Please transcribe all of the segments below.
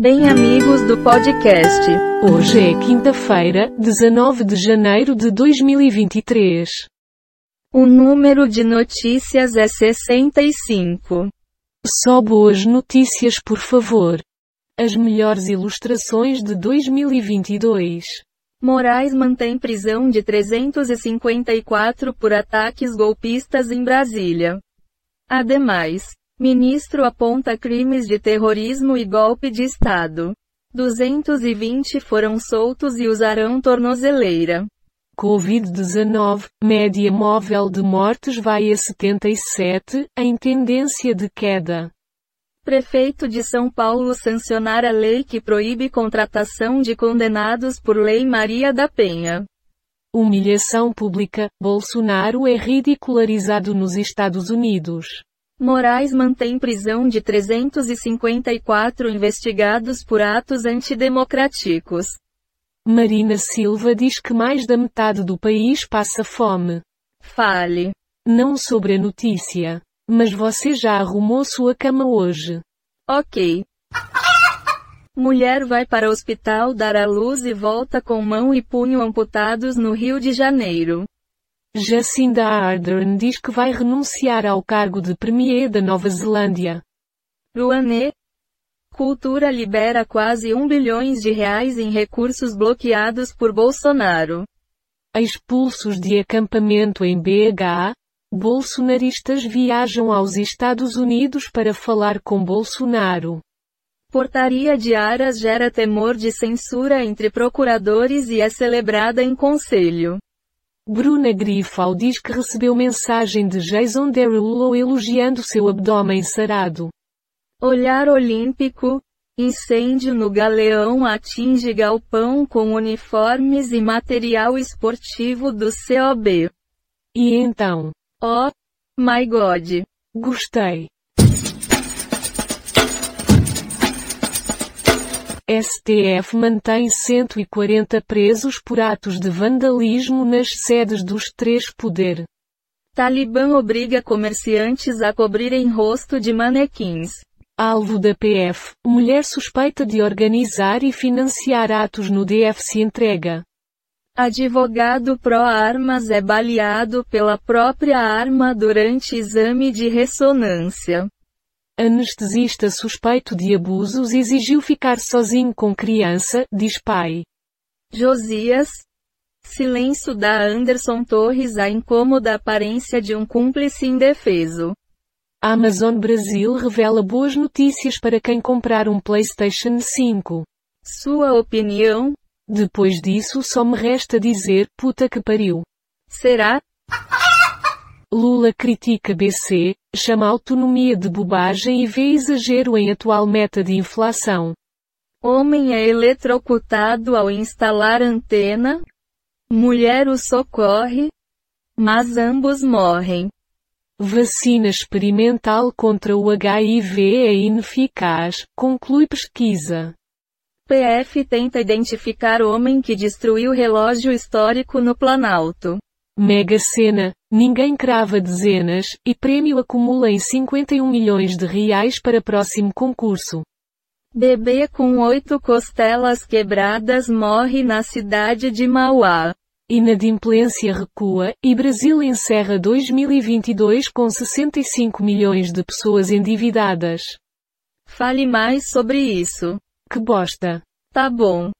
Bem amigos do podcast. Hoje é quinta-feira, 19 de janeiro de 2023. O número de notícias é 65. Só boas notícias por favor. As melhores ilustrações de 2022. Moraes mantém prisão de 354 por ataques golpistas em Brasília. Ademais, ministro aponta crimes de terrorismo e golpe de Estado. 220 foram soltos e usarão tornozeleira. Covid-19, média móvel de mortes vai a 77, em tendência de queda. Prefeito de São Paulo sancionar a lei que proíbe contratação de condenados por Lei Maria da Penha. Humilhação pública, Bolsonaro é ridicularizado nos Estados Unidos. Moraes mantém prisão de 354 investigados por atos antidemocráticos. Marina Silva diz que mais da metade do país passa fome. Fale. Não sobre a notícia. Mas você já arrumou sua cama hoje. Ok. Mulher vai para o hospital dar à luz e volta com mão e punho amputados no Rio de Janeiro. Jacinda Ardern diz que vai renunciar ao cargo de Premier da Nova Zelândia. Rouanet. Cultura libera quase 1 bilhões de reais em recursos bloqueados por Bolsonaro. Expulsos de acampamento em BH, bolsonaristas viajam aos Estados Unidos para falar com Bolsonaro. Portaria de Aras gera temor de censura entre procuradores e é celebrada em conselho. Bruna Grifal diz que recebeu mensagem de Jason Derulo elogiando seu abdômen sarado. Olhar Olímpico. Incêndio no Galeão atinge galpão com uniformes e material esportivo do COB. E então? Oh, my God. Gostei. STF mantém 140 presos por atos de vandalismo nas sedes dos três poder. Talibã obriga comerciantes a cobrirem rosto de manequins. Alvo da PF, mulher suspeita de organizar e financiar atos no DF se entrega. Advogado pró-armas é baleado pela própria arma durante exame de ressonância. Anestesista suspeito de abusos exigiu ficar sozinho com criança, diz pai. Josias. Silêncio da Anderson Torres a incômoda aparência de um cúmplice indefeso. Amazon Brasil revela boas notícias para quem comprar um PlayStation 5. Sua opinião? Depois disso só me resta dizer, puta que pariu. Será? Lula critica BC, chama autonomia de bobagem e vê exagero em atual meta de inflação. Homem é eletrocutado ao instalar antena. Mulher o socorre. Mas ambos morrem. Vacina experimental contra o HIV é ineficaz, conclui pesquisa. PF tenta identificar homem que destruiu relógio histórico no Planalto. Mega Sena, ninguém crava dezenas, e prêmio acumula em 51 milhões de reais para próximo concurso. Bebê com oito costelas quebradas morre na cidade de Mauá. Inadimplência recua, e Brasil encerra 2022 com 65 milhões de pessoas endividadas. Fale mais sobre isso. Que bosta. Tá bom.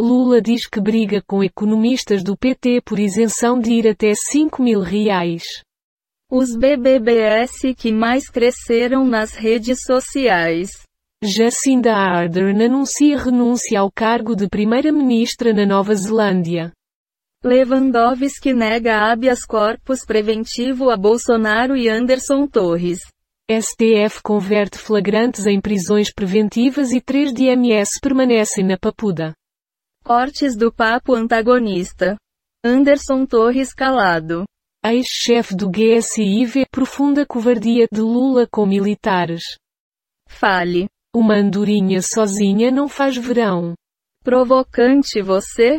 Lula diz que briga com economistas do PT por isenção de ir até 5 mil reais. Os BBBS que mais cresceram nas redes sociais. Jacinda Ardern anuncia renúncia ao cargo de primeira-ministra na Nova Zelândia. Lewandowski nega habeas corpus preventivo a Bolsonaro e Anderson Torres. STF converte flagrantes em prisões preventivas e 3 de MS permanecem na papuda. Cortes do papo antagonista. Anderson Torres calado. Ex-chefe do GSI vê profunda covardia de Lula com militares. Fale. Uma andorinha sozinha não faz verão. Provocante você?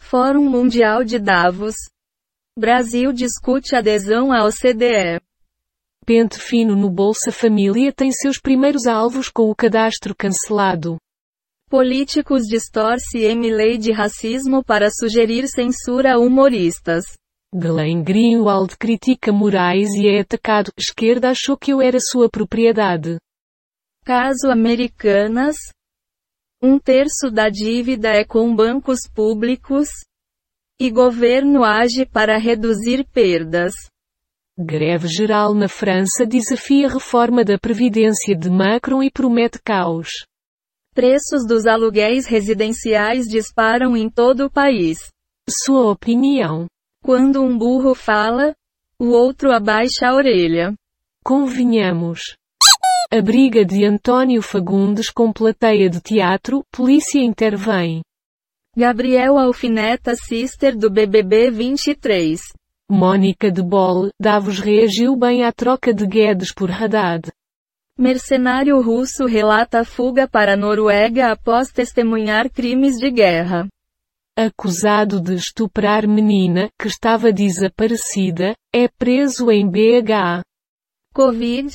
Fórum Mundial de Davos. Brasil discute adesão à OCDE. Pente fino no Bolsa Família tem seus primeiros alvos com o cadastro cancelado. Políticos distorce lei de racismo para sugerir censura a humoristas. Glenn Greenwald critica Moraes e é atacado. Esquerda achou que eu era sua propriedade. Caso Americanas. Um terço da dívida é com bancos públicos. E governo age para reduzir perdas. Greve geral na França desafia reforma da Previdência de Macron e promete caos. Preços dos aluguéis residenciais disparam em todo o país. Sua opinião. Quando um burro fala, o outro abaixa a orelha. Convenhamos. A briga de António Fagundes com plateia de teatro, polícia intervém. Gabriel alfineta sister do BBB 23. Mônica de Boll, Davos reagiu bem à troca de Guedes por Haddad. Mercenário russo relata a fuga para a Noruega após testemunhar crimes de guerra. Acusado de estuprar menina que estava desaparecida, é preso em BH. Covid.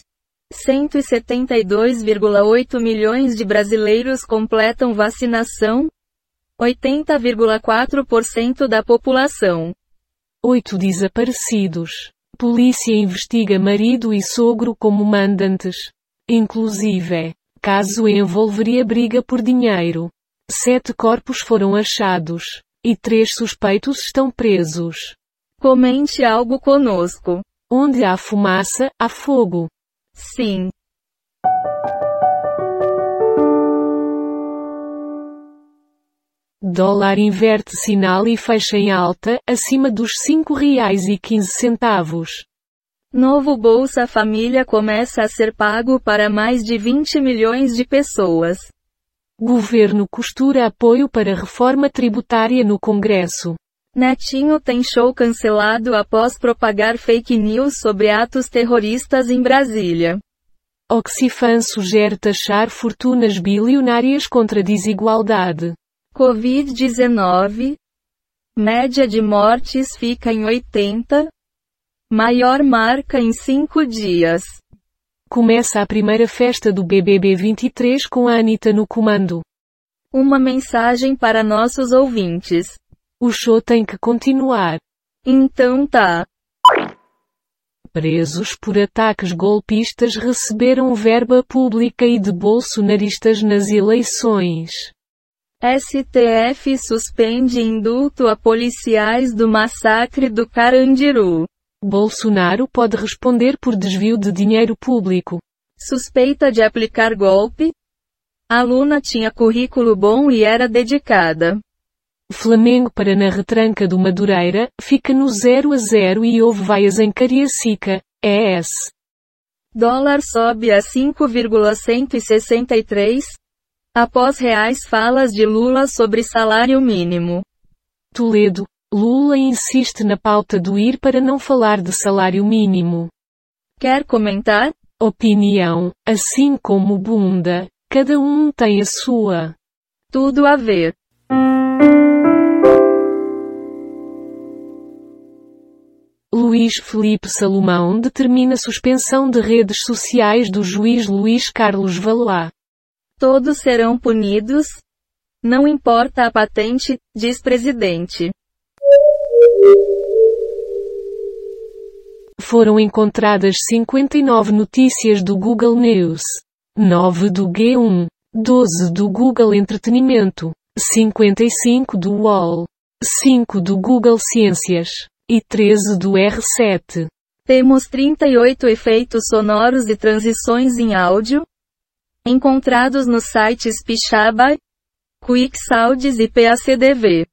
172,8 milhões de brasileiros completam vacinação. 80,4% da população. Oito desaparecidos. Polícia investiga marido e sogro como mandantes. Inclusive, caso envolveria briga por dinheiro. Sete corpos foram achados. E três suspeitos estão presos. Comente algo conosco. Onde há fumaça, há fogo. Sim. Dólar inverte sinal e fecha em alta, acima dos R$ 5,15. Novo Bolsa Família começa a ser pago para mais de 20 milhões de pessoas. Governo costura apoio para reforma tributária no Congresso. Netinho tem show cancelado após propagar fake news sobre atos terroristas em Brasília. Oxifam sugere taxar fortunas bilionárias contra desigualdade. Covid-19. Média de mortes fica em 80. Maior marca em 5 dias. Começa a primeira festa do BBB 23 com a Anitta no comando. Uma mensagem para nossos ouvintes. O show tem que continuar. Então tá. Presos por ataques golpistas receberam verba pública e de bolsonaristas nas eleições. STF suspende indulto a policiais do massacre do Carandiru. Bolsonaro pode responder por desvio de dinheiro público. Suspeita de aplicar golpe? Aluna tinha currículo bom e era dedicada. Flamengo para na retranca do Madureira, fica no 0 a 0 e houve vaias em Cariacica, ES. Dólar sobe a 5,163, Após reais falas de Lula sobre salário mínimo. Toledo. Lula insiste na pauta do ir para não falar de salário mínimo. Quer comentar? Opinião. Assim como bunda, cada um tem a sua. Tudo a ver. Luís Felipe Salomão determina suspensão de redes sociais do juiz Luís Carlos Valois. Todos serão punidos? Não importa a patente, diz presidente. Foram encontradas 59 notícias do Google News, 9 do G1, 12 do Google Entretenimento, 55 do UOL, 5 do Google Ciências e 13 do R7. Temos 38 efeitos sonoros e transições em áudio, encontrados nos sites Pixabay, QuickSounds e PACDV.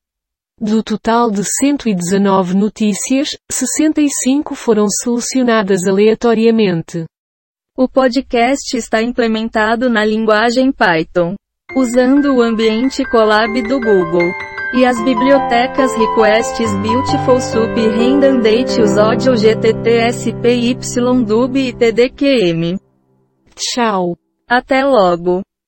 Do total de 119 notícias, 65 foram selecionadas aleatoriamente. O podcast está implementado na linguagem Python, usando o ambiente Colab do Google. E as bibliotecas Requests Beautiful Soup e Redundant Use Audio GTT SPY Dub e TDQM. Tchau. Até logo.